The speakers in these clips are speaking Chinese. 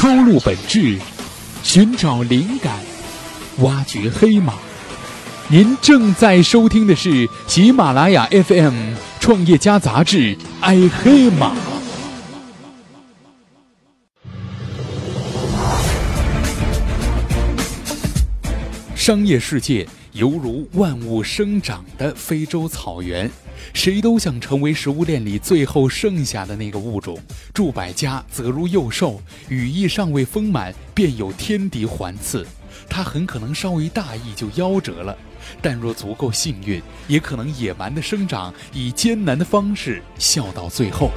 抽露本质，寻找灵感，挖掘黑马。您正在收听的是喜马拉雅 FM《创业家杂志》，爱黑马。商业世界犹如万物生长的非洲草原。谁都想成为食物链里最后剩下的那个物种。祝百家则如幼兽，羽翼尚未丰满，便有天敌环伺。它很可能稍微大意就夭折了，但若足够幸运，也可能野蛮的生长，以艰难的方式笑到最后。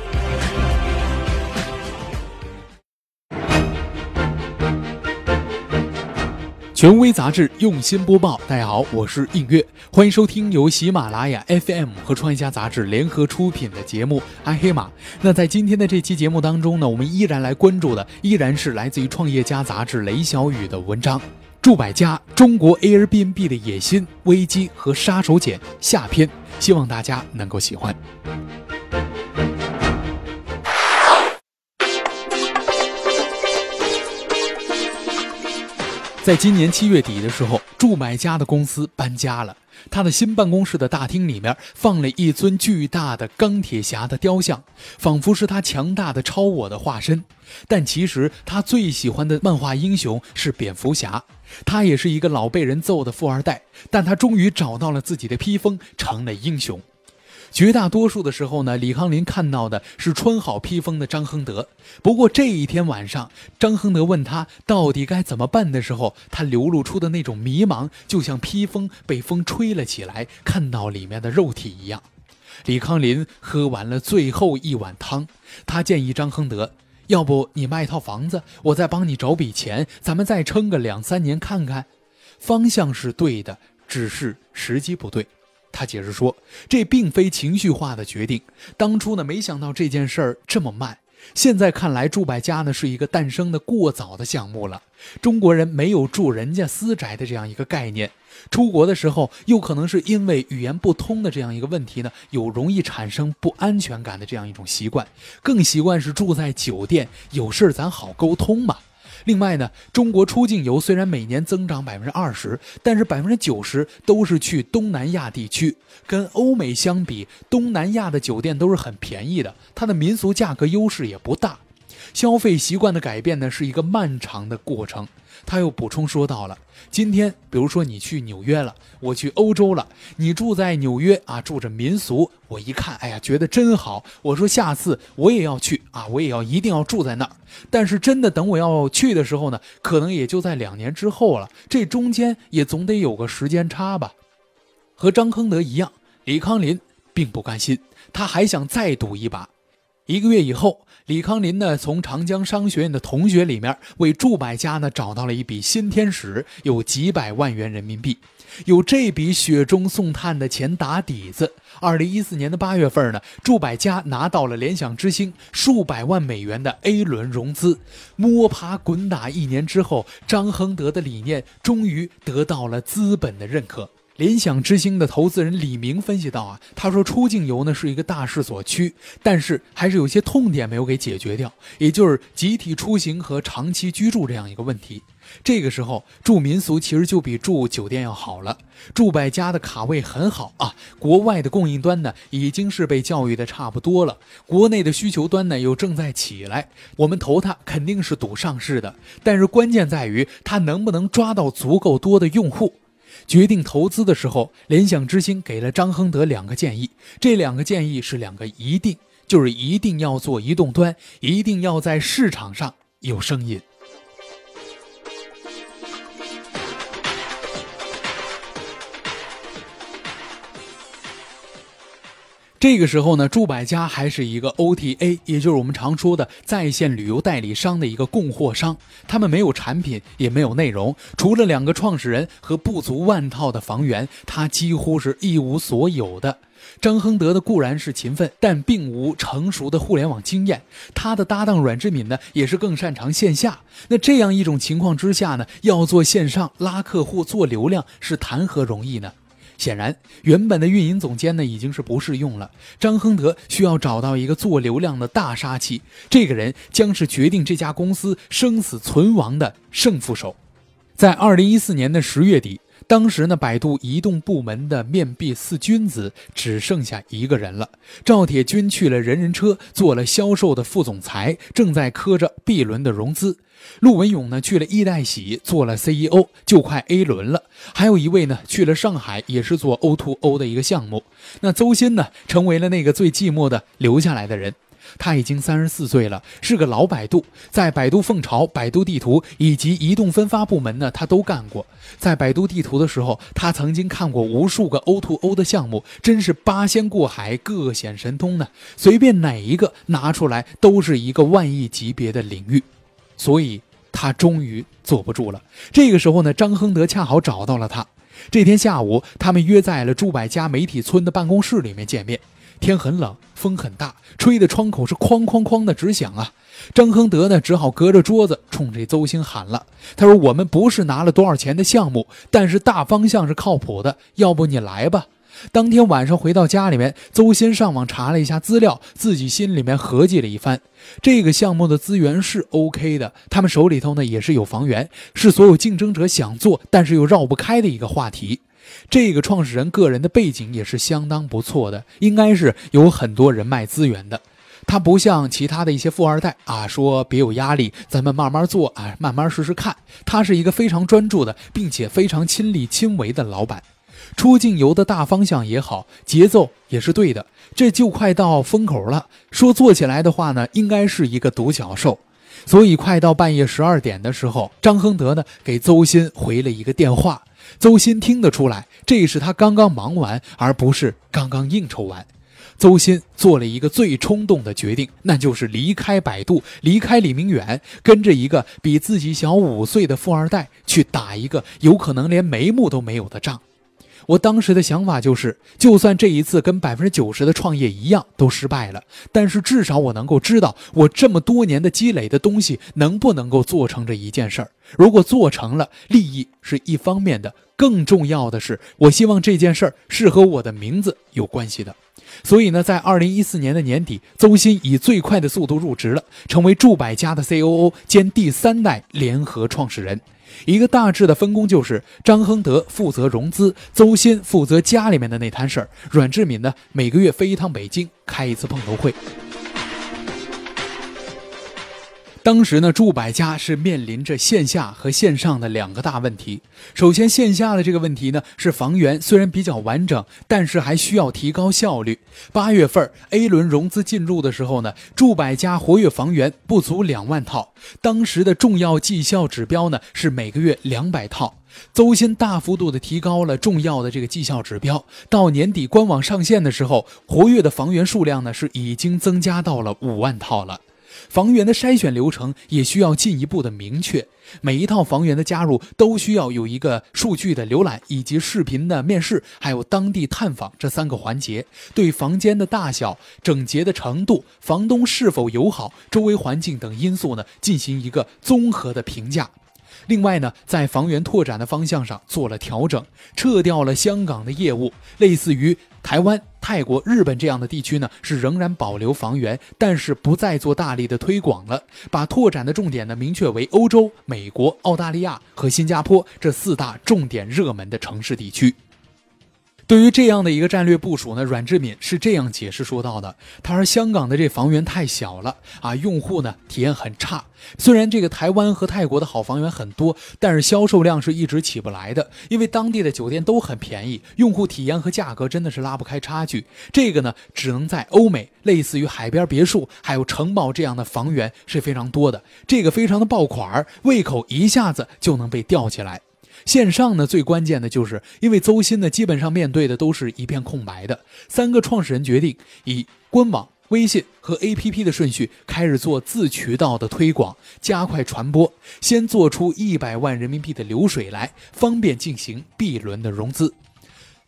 权威杂志用心播报，大家好，我是映月，欢迎收听由喜马拉雅 FM 和创业家杂志联合出品的节目《爱黑马》。那在今天的这期节目当中呢，我们依然来关注的依然是来自于创业家杂志雷小雨的文章《住百家：中国 Airbnb 的野心、危机和杀手锏》下篇，希望大家能够喜欢。在今年七月底的时候，祝买家的公司搬家了。他的新办公室的大厅里面放了一尊巨大的钢铁侠的雕像，仿佛是他强大的超我的化身。但其实他最喜欢的漫画英雄是蝙蝠侠，他也是一个老被人揍的富二代，但他终于找到了自己的披风，成了英雄。绝大多数的时候呢，李康林看到的是穿好披风的张亨德。不过这一天晚上，张亨德问他到底该怎么办的时候，他流露出的那种迷茫，就像披风被风吹了起来，看到里面的肉体一样。李康林喝完了最后一碗汤，他建议张亨德：“要不你卖套房子，我再帮你找笔钱，咱们再撑个两三年看看。”方向是对的，只是时机不对。他解释说，这并非情绪化的决定。当初呢，没想到这件事儿这么慢。现在看来，住百家呢是一个诞生的过早的项目了。中国人没有住人家私宅的这样一个概念，出国的时候又可能是因为语言不通的这样一个问题呢，有容易产生不安全感的这样一种习惯，更习惯是住在酒店，有事儿咱好沟通嘛。另外呢，中国出境游虽然每年增长百分之二十，但是百分之九十都是去东南亚地区。跟欧美相比，东南亚的酒店都是很便宜的，它的民俗价格优势也不大。消费习惯的改变呢，是一个漫长的过程。他又补充说到了，今天比如说你去纽约了，我去欧洲了，你住在纽约啊，住着民俗，我一看，哎呀，觉得真好。我说下次我也要去啊，我也要一定要住在那儿。但是真的等我要去的时候呢，可能也就在两年之后了，这中间也总得有个时间差吧。和张亨德一样，李康林并不甘心，他还想再赌一把。一个月以后，李康林呢从长江商学院的同学里面为祝百家呢找到了一笔新天使，有几百万元人民币。有这笔雪中送炭的钱打底子，二零一四年的八月份呢，祝百家拿到了联想之星数百万美元的 A 轮融资。摸爬滚打一年之后，张亨德的理念终于得到了资本的认可。联想之星的投资人李明分析到啊，他说出境游呢是一个大势所趋，但是还是有些痛点没有给解决掉，也就是集体出行和长期居住这样一个问题。这个时候住民宿其实就比住酒店要好了，住百家的卡位很好啊，国外的供应端呢已经是被教育的差不多了，国内的需求端呢又正在起来，我们投它肯定是赌上市的，但是关键在于它能不能抓到足够多的用户。决定投资的时候，联想之星给了张亨德两个建议，这两个建议是两个一定，就是一定要做移动端，一定要在市场上有声音。这个时候呢，住百家还是一个 OTA，也就是我们常说的在线旅游代理商的一个供货商。他们没有产品，也没有内容，除了两个创始人和不足万套的房源，他几乎是一无所有的。张亨德的固然是勤奋，但并无成熟的互联网经验。他的搭档阮志敏呢，也是更擅长线下。那这样一种情况之下呢，要做线上拉客户、做流量，是谈何容易呢？显然，原本的运营总监呢已经是不适用了。张亨德需要找到一个做流量的大杀器，这个人将是决定这家公司生死存亡的胜负手。在二零一四年的十月底。当时呢，百度移动部门的面壁四君子只剩下一个人了。赵铁军去了人人车，做了销售的副总裁，正在磕着 B 轮的融资。陆文勇呢去了易代喜，做了 CEO，就快 A 轮了。还有一位呢去了上海，也是做 O2O 的一个项目。那邹鑫呢，成为了那个最寂寞的留下来的人。他已经三十四岁了，是个老百度，在百度凤巢、百度地图以及移动分发部门呢，他都干过。在百度地图的时候，他曾经看过无数个 O2O O 的项目，真是八仙过海，各显神通呢。随便哪一个拿出来，都是一个万亿级别的领域。所以，他终于坐不住了。这个时候呢，张亨德恰好找到了他。这天下午，他们约在了朱百家媒体村的办公室里面见面。天很冷，风很大，吹的窗口是哐哐哐的直响啊！张亨德呢，只好隔着桌子冲这邹鑫喊了：“他说我们不是拿了多少钱的项目，但是大方向是靠谱的，要不你来吧。”当天晚上回到家里面，邹鑫上网查了一下资料，自己心里面合计了一番，这个项目的资源是 OK 的，他们手里头呢也是有房源，是所有竞争者想做但是又绕不开的一个话题。这个创始人个人的背景也是相当不错的，应该是有很多人脉资源的。他不像其他的一些富二代啊，说别有压力，咱们慢慢做啊，慢慢试试看。他是一个非常专注的，并且非常亲力亲为的老板。出境游的大方向也好，节奏也是对的。这就快到风口了，说做起来的话呢，应该是一个独角兽。所以快到半夜十二点的时候，张亨德呢给邹鑫回了一个电话。邹鑫听得出来，这是他刚刚忙完，而不是刚刚应酬完。邹鑫做了一个最冲动的决定，那就是离开百度，离开李明远，跟着一个比自己小五岁的富二代去打一个有可能连眉目都没有的仗。我当时的想法就是，就算这一次跟百分之九十的创业一样都失败了，但是至少我能够知道，我这么多年的积累的东西能不能够做成这一件事儿。如果做成了，利益是一方面的，更重要的是，我希望这件事儿是和我的名字有关系的。所以呢，在二零一四年的年底，邹鑫以最快的速度入职了，成为住百家的 COO 兼第三代联合创始人。一个大致的分工就是：张亨德负责融资，邹鑫负责家里面的那摊事儿，阮志敏呢每个月飞一趟北京开一次碰头会。当时呢，住百家是面临着线下和线上的两个大问题。首先，线下的这个问题呢，是房源虽然比较完整，但是还需要提高效率。八月份 A 轮融资进入的时候呢，住百家活跃房源不足两万套，当时的重要绩效指标呢是每个月两百套。邹鑫大幅度的提高了重要的这个绩效指标，到年底官网上线的时候，活跃的房源数量呢是已经增加到了五万套了。房源的筛选流程也需要进一步的明确，每一套房源的加入都需要有一个数据的浏览，以及视频的面试，还有当地探访这三个环节。对房间的大小、整洁的程度、房东是否友好、周围环境等因素呢，进行一个综合的评价。另外呢，在房源拓展的方向上做了调整，撤掉了香港的业务，类似于台湾、泰国、日本这样的地区呢，是仍然保留房源，但是不再做大力的推广了，把拓展的重点呢明确为欧洲、美国、澳大利亚和新加坡这四大重点热门的城市地区。对于这样的一个战略部署呢，阮志敏是这样解释说到的：“他说香港的这房源太小了啊，用户呢体验很差。虽然这个台湾和泰国的好房源很多，但是销售量是一直起不来的，因为当地的酒店都很便宜，用户体验和价格真的是拉不开差距。这个呢，只能在欧美，类似于海边别墅还有城堡这样的房源是非常多的，这个非常的爆款，胃口一下子就能被吊起来。”线上呢，最关键的就是因为邹鑫呢，基本上面对的都是一片空白的。三个创始人决定以官网、微信和 APP 的顺序开始做自渠道的推广，加快传播，先做出一百万人民币的流水来，方便进行 B 轮的融资。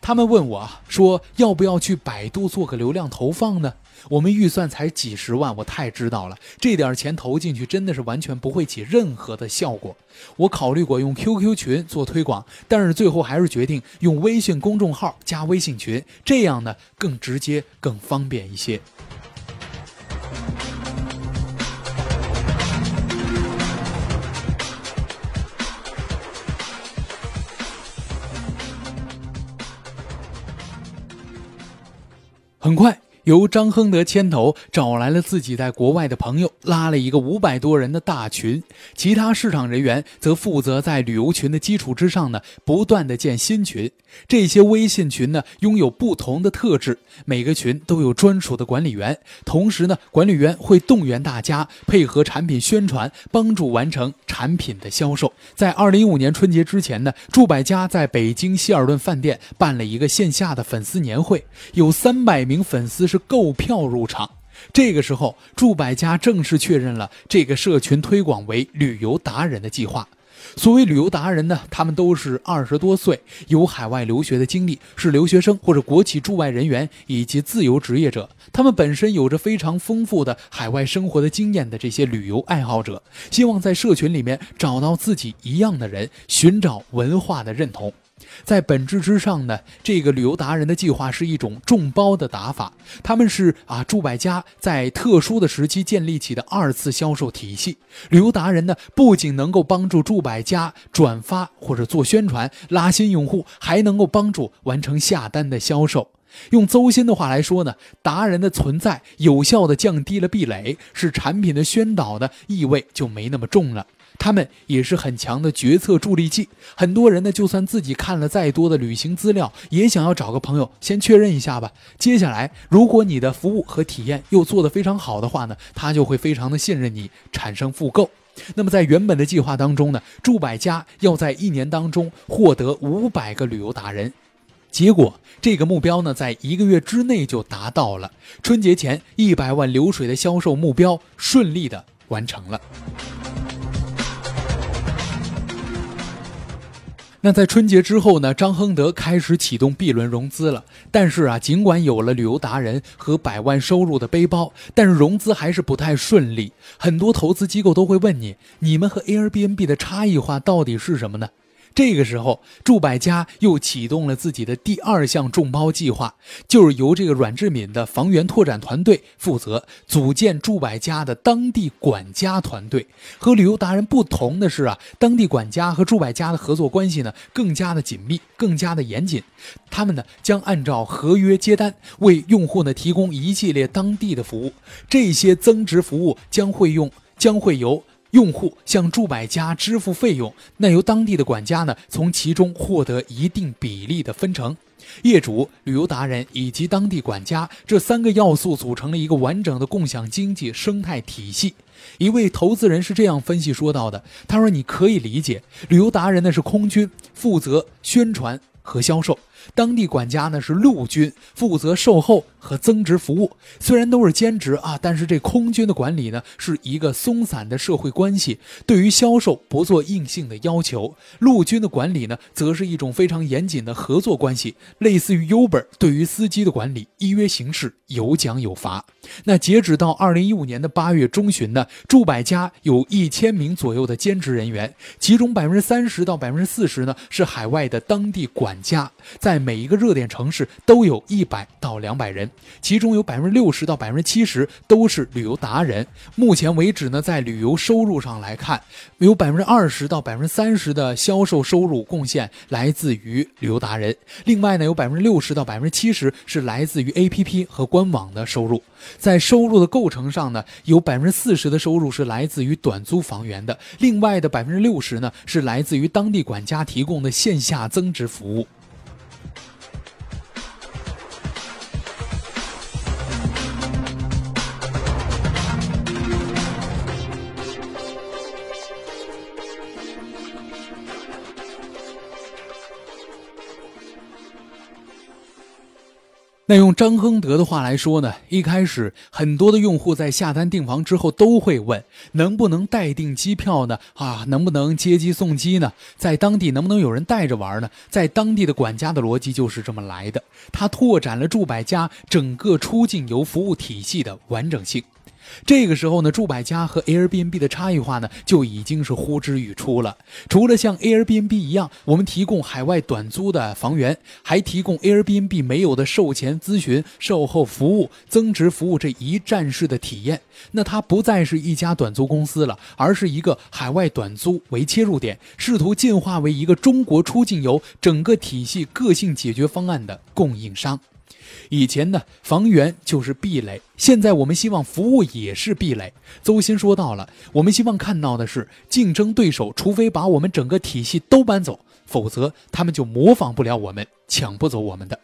他们问我说：“要不要去百度做个流量投放呢？”我们预算才几十万，我太知道了，这点钱投进去真的是完全不会起任何的效果。我考虑过用 QQ 群做推广，但是最后还是决定用微信公众号加微信群，这样呢更直接、更方便一些。很快。由张亨德牵头找来了自己在国外的朋友，拉了一个五百多人的大群，其他市场人员则负责在旅游群的基础之上呢，不断的建新群。这些微信群呢，拥有不同的特质，每个群都有专属的管理员，同时呢，管理员会动员大家配合产品宣传，帮助完成产品的销售。在二零一五年春节之前呢，祝百家在北京希尔顿饭店办了一个线下的粉丝年会，有三百名粉丝。是购票入场。这个时候，祝百家正式确认了这个社群推广为旅游达人的计划。所谓旅游达人呢，他们都是二十多岁，有海外留学的经历，是留学生或者国企驻外人员以及自由职业者。他们本身有着非常丰富的海外生活的经验的这些旅游爱好者，希望在社群里面找到自己一样的人，寻找文化的认同。在本质之上呢，这个旅游达人的计划是一种众包的打法。他们是啊，住百家在特殊的时期建立起的二次销售体系。旅游达人呢，不仅能够帮助住百家转发或者做宣传拉新用户，还能够帮助完成下单的销售。用邹鑫的话来说呢，达人的存在有效地降低了壁垒，使产品的宣导的意味就没那么重了。他们也是很强的决策助力器。很多人呢，就算自己看了再多的旅行资料，也想要找个朋友先确认一下吧。接下来，如果你的服务和体验又做得非常好的话呢，他就会非常的信任你，产生复购。那么在原本的计划当中呢，住百家要在一年当中获得五百个旅游达人，结果这个目标呢，在一个月之内就达到了。春节前一百万流水的销售目标顺利的完成了。那在春节之后呢？张亨德开始启动 B 轮融资了。但是啊，尽管有了旅游达人和百万收入的背包，但是融资还是不太顺利。很多投资机构都会问你：你们和 Airbnb 的差异化到底是什么呢？这个时候，祝百家又启动了自己的第二项众包计划，就是由这个阮志敏的房源拓展团队负责组建祝百家的当地管家团队。和旅游达人不同的是啊，当地管家和祝百家的合作关系呢更加的紧密，更加的严谨。他们呢将按照合约接单，为用户呢提供一系列当地的服务。这些增值服务将会用将会由。用户向驻百家支付费用，那由当地的管家呢从其中获得一定比例的分成。业主、旅游达人以及当地管家这三个要素组成了一个完整的共享经济生态体系。一位投资人是这样分析说到的：“他说，你可以理解，旅游达人呢是空军，负责宣传和销售。”当地管家呢是陆军，负责售后和增值服务。虽然都是兼职啊，但是这空军的管理呢是一个松散的社会关系，对于销售不做硬性的要求。陆军的管理呢，则是一种非常严谨的合作关系，类似于 Uber 对于司机的管理，依约行事，有奖有罚。那截止到二零一五年的八月中旬呢，驻百家有一千名左右的兼职人员，其中百分之三十到百分之四十呢是海外的当地管家，在。在每一个热点城市都有一百到两百人，其中有百分之六十到百分之七十都是旅游达人。目前为止呢，在旅游收入上来看，有百分之二十到百分之三十的销售收入贡献来自于旅游达人。另外呢，有百分之六十到百分之七十是来自于 APP 和官网的收入。在收入的构成上呢，有百分之四十的收入是来自于短租房源的，另外的百分之六十呢是来自于当地管家提供的线下增值服务。那用张亨德的话来说呢，一开始很多的用户在下单订房之后都会问，能不能代订机票呢？啊，能不能接机送机呢？在当地能不能有人带着玩呢？在当地的管家的逻辑就是这么来的，他拓展了住百家整个出境游服务体系的完整性。这个时候呢，住百家和 Airbnb 的差异化呢就已经是呼之欲出了。除了像 Airbnb 一样，我们提供海外短租的房源，还提供 Airbnb 没有的售前咨询、售后服务、增值服务这一站式的体验。那它不再是一家短租公司了，而是一个海外短租为切入点，试图进化为一个中国出境游整个体系个性解决方案的供应商。以前呢，房源就是壁垒，现在我们希望服务也是壁垒。邹鑫说到了，我们希望看到的是，竞争对手除非把我们整个体系都搬走，否则他们就模仿不了我们，抢不走我们的。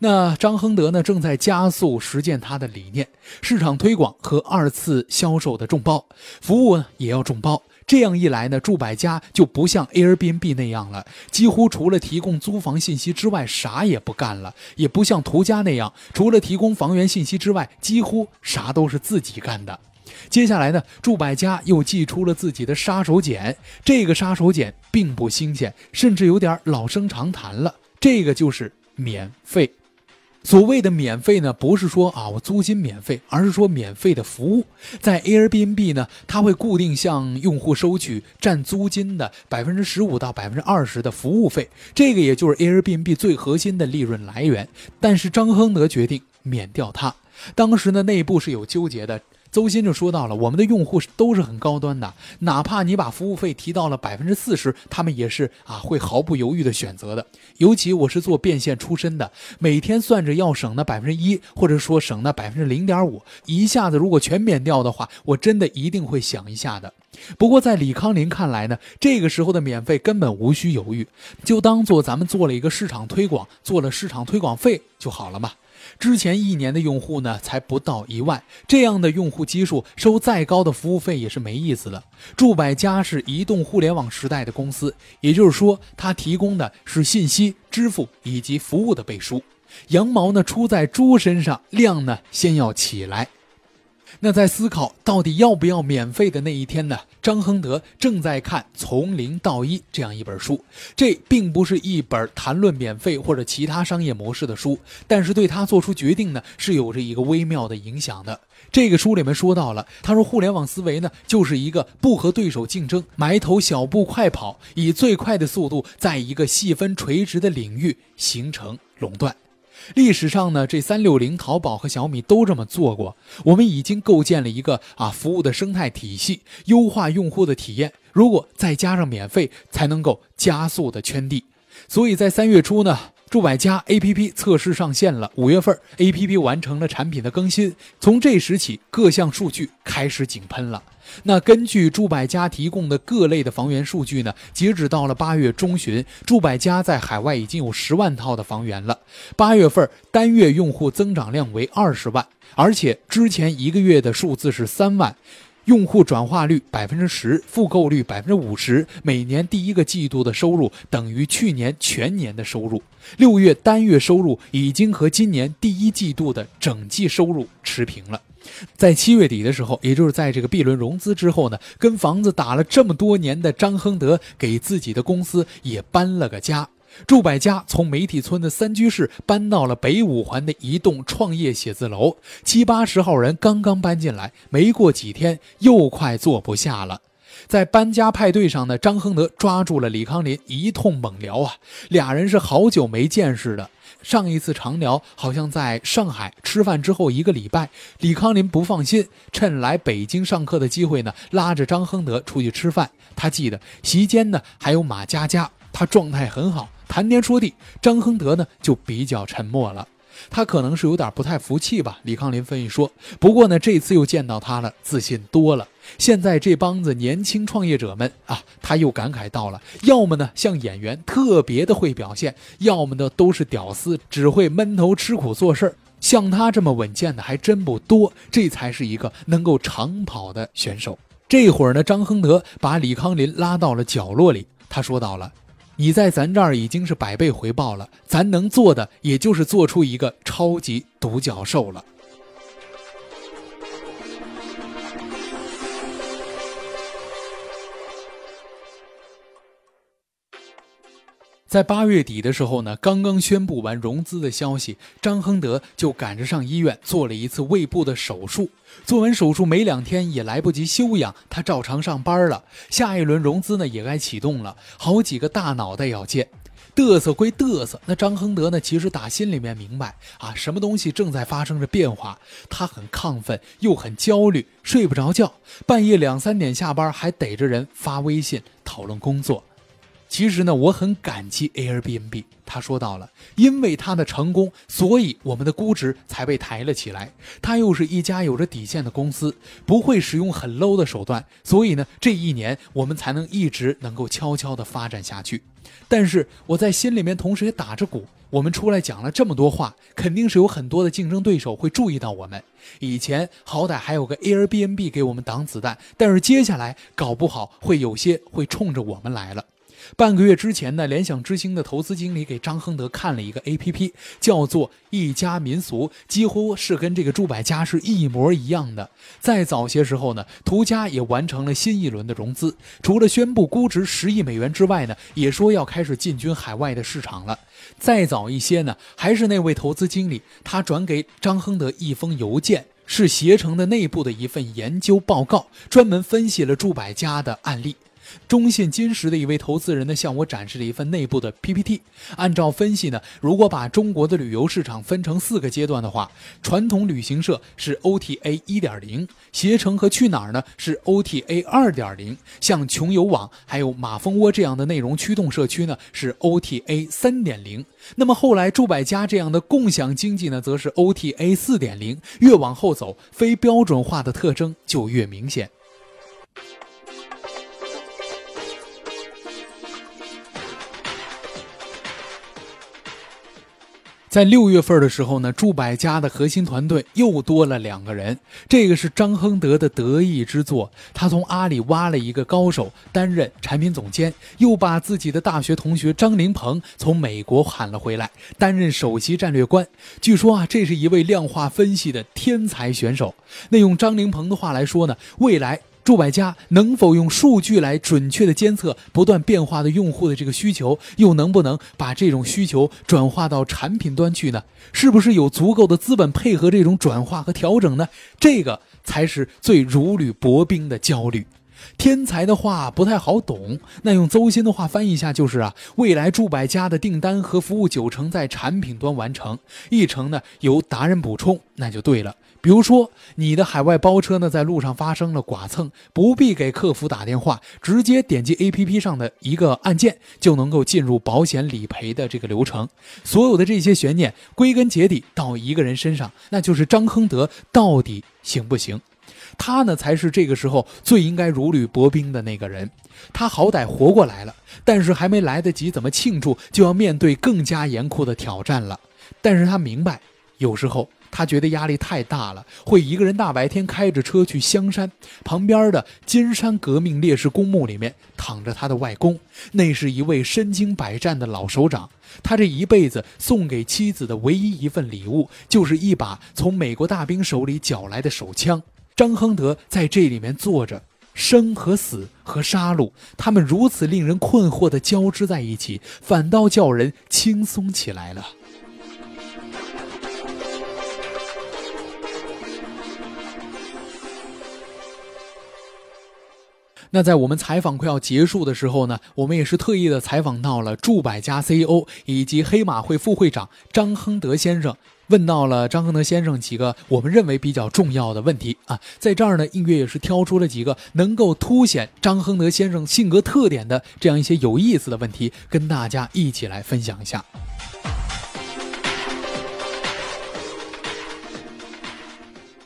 那张亨德呢，正在加速实践他的理念，市场推广和二次销售的众包，服务呢也要众包。这样一来呢，住百家就不像 Airbnb 那样了，几乎除了提供租房信息之外，啥也不干了；也不像途家那样，除了提供房源信息之外，几乎啥都是自己干的。接下来呢，住百家又祭出了自己的杀手锏，这个杀手锏并不新鲜，甚至有点老生常谈了，这个就是免费。所谓的免费呢，不是说啊我租金免费，而是说免费的服务。在 Airbnb 呢，它会固定向用户收取占租金的百分之十五到百分之二十的服务费，这个也就是 Airbnb 最核心的利润来源。但是张亨德决定免掉它，当时呢内部是有纠结的。邹鑫就说到了，我们的用户都是很高端的，哪怕你把服务费提到了百分之四十，他们也是啊会毫不犹豫的选择的。尤其我是做变现出身的，每天算着要省那百分之一，或者说省那百分之零点五，一下子如果全免掉的话，我真的一定会想一下的。不过在李康林看来呢，这个时候的免费根本无需犹豫，就当做咱们做了一个市场推广，做了市场推广费就好了嘛。之前一年的用户呢，才不到一万，这样的用户基数，收再高的服务费也是没意思的。住百家是移动互联网时代的公司，也就是说，它提供的是信息、支付以及服务的背书。羊毛呢出在猪身上，量呢先要起来。那在思考到底要不要免费的那一天呢？张亨德正在看《从零到一》这样一本书，这并不是一本谈论免费或者其他商业模式的书，但是对他做出决定呢是有着一个微妙的影响的。这个书里面说到了，他说互联网思维呢就是一个不和对手竞争，埋头小步快跑，以最快的速度在一个细分垂直的领域形成垄断。历史上呢，这三六零、淘宝和小米都这么做过。我们已经构建了一个啊服务的生态体系，优化用户的体验。如果再加上免费，才能够加速的圈地。所以在三月初呢。住百家 APP 测试上线了，五月份 APP 完成了产品的更新，从这时起各项数据开始井喷了。那根据住百家提供的各类的房源数据呢，截止到了八月中旬，住百家在海外已经有十万套的房源了。八月份单月用户增长量为二十万，而且之前一个月的数字是三万。用户转化率百分之十，复购率百分之五十，每年第一个季度的收入等于去年全年的收入。六月单月收入已经和今年第一季度的整季收入持平了。在七月底的时候，也就是在这个 B 轮融资之后呢，跟房子打了这么多年的张亨德给自己的公司也搬了个家。住百家从媒体村的三居室搬到了北五环的一栋创业写字楼，七八十号人刚刚搬进来，没过几天又快坐不下了。在搬家派对上呢，张亨德抓住了李康林，一通猛聊啊，俩人是好久没见似的。上一次长聊好像在上海吃饭之后一个礼拜，李康林不放心，趁来北京上课的机会呢，拉着张亨德出去吃饭。他记得席间呢还有马佳佳，他状态很好。谈天说地，张亨德呢就比较沉默了。他可能是有点不太服气吧。李康林分析说：“不过呢，这次又见到他了，自信多了。现在这帮子年轻创业者们啊，他又感慨到了：要么呢像演员特别的会表现，要么呢都是屌丝，只会闷头吃苦做事儿。像他这么稳健的还真不多。这才是一个能够长跑的选手。这会儿呢，张亨德把李康林拉到了角落里，他说到了。”你在咱这儿已经是百倍回报了，咱能做的也就是做出一个超级独角兽了。在八月底的时候呢，刚刚宣布完融资的消息，张亨德就赶着上医院做了一次胃部的手术。做完手术没两天，也来不及休养，他照常上班了。下一轮融资呢，也该启动了，好几个大脑袋要见。嘚瑟归嘚瑟，那张亨德呢，其实打心里面明白啊，什么东西正在发生着变化。他很亢奋，又很焦虑，睡不着觉，半夜两三点下班，还逮着人发微信讨论工作。其实呢，我很感激 Airbnb。他说到了，因为他的成功，所以我们的估值才被抬了起来。他又是一家有着底线的公司，不会使用很 low 的手段，所以呢，这一年我们才能一直能够悄悄地发展下去。但是我在心里面同时也打着鼓，我们出来讲了这么多话，肯定是有很多的竞争对手会注意到我们。以前好歹还有个 Airbnb 给我们挡子弹，但是接下来搞不好会有些会冲着我们来了。半个月之前呢，联想之星的投资经理给张亨德看了一个 A P P，叫做一家民俗，几乎是跟这个住百家是一模一样的。再早些时候呢，途家也完成了新一轮的融资，除了宣布估值十亿美元之外呢，也说要开始进军海外的市场了。再早一些呢，还是那位投资经理，他转给张亨德一封邮件，是携程的内部的一份研究报告，专门分析了住百家的案例。中信金石的一位投资人呢，向我展示了一份内部的 PPT。按照分析呢，如果把中国的旅游市场分成四个阶段的话，传统旅行社是 OTA 一点零，携程和去哪儿呢是 OTA 二点零，像穷游网还有马蜂窝这样的内容驱动社区呢是 OTA 三点零。那么后来住百家这样的共享经济呢，则是 OTA 四点零。越往后走，非标准化的特征就越明显。在六月份的时候呢，住百家的核心团队又多了两个人，这个是张亨德的得意之作。他从阿里挖了一个高手担任产品总监，又把自己的大学同学张凌鹏从美国喊了回来，担任首席战略官。据说啊，这是一位量化分析的天才选手。那用张凌鹏的话来说呢，未来。数百家能否用数据来准确的监测不断变化的用户的这个需求，又能不能把这种需求转化到产品端去呢？是不是有足够的资本配合这种转化和调整呢？这个才是最如履薄冰的焦虑。天才的话不太好懂，那用邹鑫的话翻译一下就是啊，未来住百家的订单和服务九成在产品端完成，一成呢由达人补充，那就对了。比如说，你的海外包车呢，在路上发生了剐蹭，不必给客服打电话，直接点击 APP 上的一个按键，就能够进入保险理赔的这个流程。所有的这些悬念，归根结底到一个人身上，那就是张亨德到底行不行？他呢，才是这个时候最应该如履薄冰的那个人。他好歹活过来了，但是还没来得及怎么庆祝，就要面对更加严酷的挑战了。但是他明白，有时候。他觉得压力太大了，会一个人大白天开着车去香山旁边的金山革命烈士公墓里面躺着他的外公，那是一位身经百战的老首长。他这一辈子送给妻子的唯一一份礼物，就是一把从美国大兵手里缴来的手枪。张亨德在这里面坐着，生和死和杀戮，他们如此令人困惑的交织在一起，反倒叫人轻松起来了。那在我们采访快要结束的时候呢，我们也是特意的采访到了住百家 CEO 以及黑马会副会长张亨德先生，问到了张恒德先生几个我们认为比较重要的问题啊，在这儿呢，音乐也是挑出了几个能够凸显张恒德先生性格特点的这样一些有意思的问题，跟大家一起来分享一下。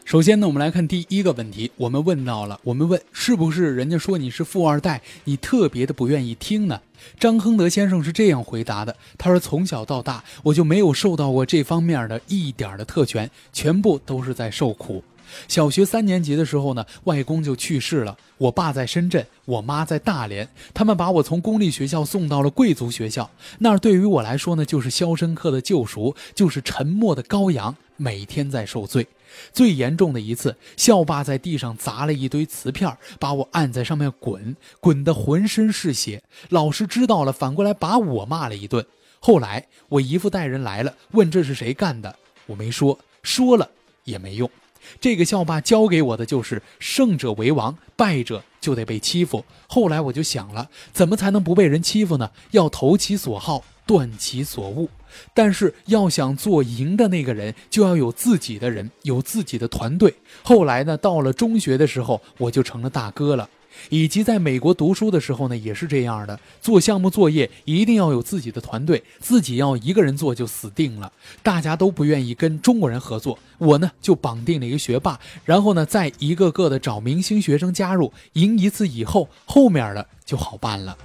首先呢，我们来看第一个问题。我们问到了，我们问是不是人家说你是富二代，你特别的不愿意听呢？张亨德先生是这样回答的：他说从小到大，我就没有受到过这方面的一点的特权，全部都是在受苦。小学三年级的时候呢，外公就去世了。我爸在深圳，我妈在大连，他们把我从公立学校送到了贵族学校。那儿对于我来说呢，就是《肖申克的救赎》，就是沉默的羔羊，每天在受罪。最严重的一次，校霸在地上砸了一堆瓷片，把我按在上面滚，滚得浑身是血。老师知道了，反过来把我骂了一顿。后来我姨父带人来了，问这是谁干的，我没说，说了也没用。这个校霸教给我的就是胜者为王，败者就得被欺负。后来我就想了，怎么才能不被人欺负呢？要投其所好，断其所恶。但是要想做赢的那个人，就要有自己的人，有自己的团队。后来呢，到了中学的时候，我就成了大哥了。以及在美国读书的时候呢，也是这样的。做项目作业一定要有自己的团队，自己要一个人做就死定了。大家都不愿意跟中国人合作，我呢就绑定了一个学霸，然后呢再一个个的找明星学生加入，赢一次以后，后面的就好办了。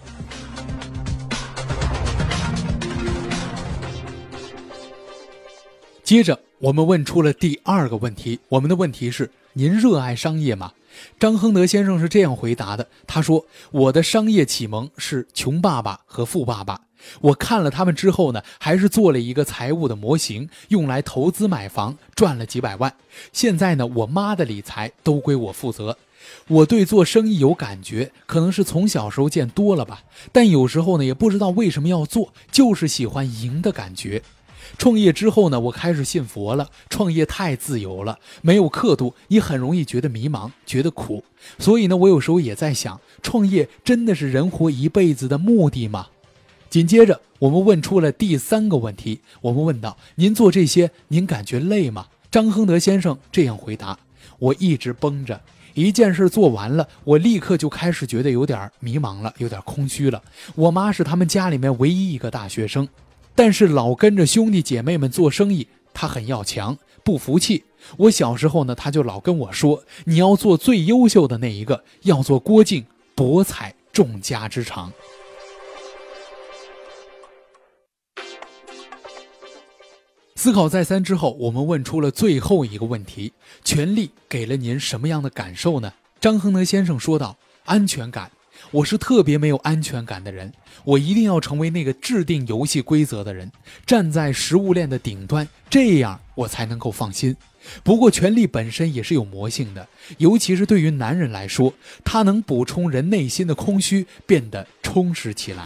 接着我们问出了第二个问题，我们的问题是：您热爱商业吗？张亨德先生是这样回答的：“他说，我的商业启蒙是《穷爸爸和富爸爸》，我看了他们之后呢，还是做了一个财务的模型，用来投资买房，赚了几百万。现在呢，我妈的理财都归我负责。我对做生意有感觉，可能是从小时候见多了吧，但有时候呢，也不知道为什么要做，就是喜欢赢的感觉。”创业之后呢，我开始信佛了。创业太自由了，没有刻度，你很容易觉得迷茫，觉得苦。所以呢，我有时候也在想，创业真的是人活一辈子的目的吗？紧接着，我们问出了第三个问题。我们问道：“您做这些，您感觉累吗？”张亨德先生这样回答：“我一直绷着，一件事做完了，我立刻就开始觉得有点迷茫了，有点空虚了。我妈是他们家里面唯一一个大学生。”但是老跟着兄弟姐妹们做生意，他很要强，不服气。我小时候呢，他就老跟我说：“你要做最优秀的那一个，要做郭靖，博采众家之长。”思考再三之后，我们问出了最后一个问题：权力给了您什么样的感受呢？张亨德先生说道：“安全感。”我是特别没有安全感的人，我一定要成为那个制定游戏规则的人，站在食物链的顶端，这样我才能够放心。不过，权力本身也是有魔性的，尤其是对于男人来说，它能补充人内心的空虚，变得充实起来。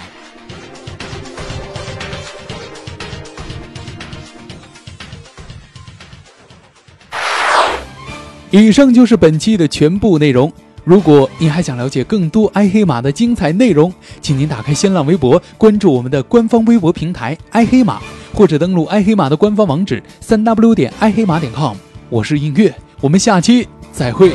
以上就是本期的全部内容。如果您还想了解更多爱黑马的精彩内容，请您打开新浪微博，关注我们的官方微博平台爱黑马，或者登录爱黑马的官方网址三 w 点爱黑马点 com。我是音乐，我们下期再会。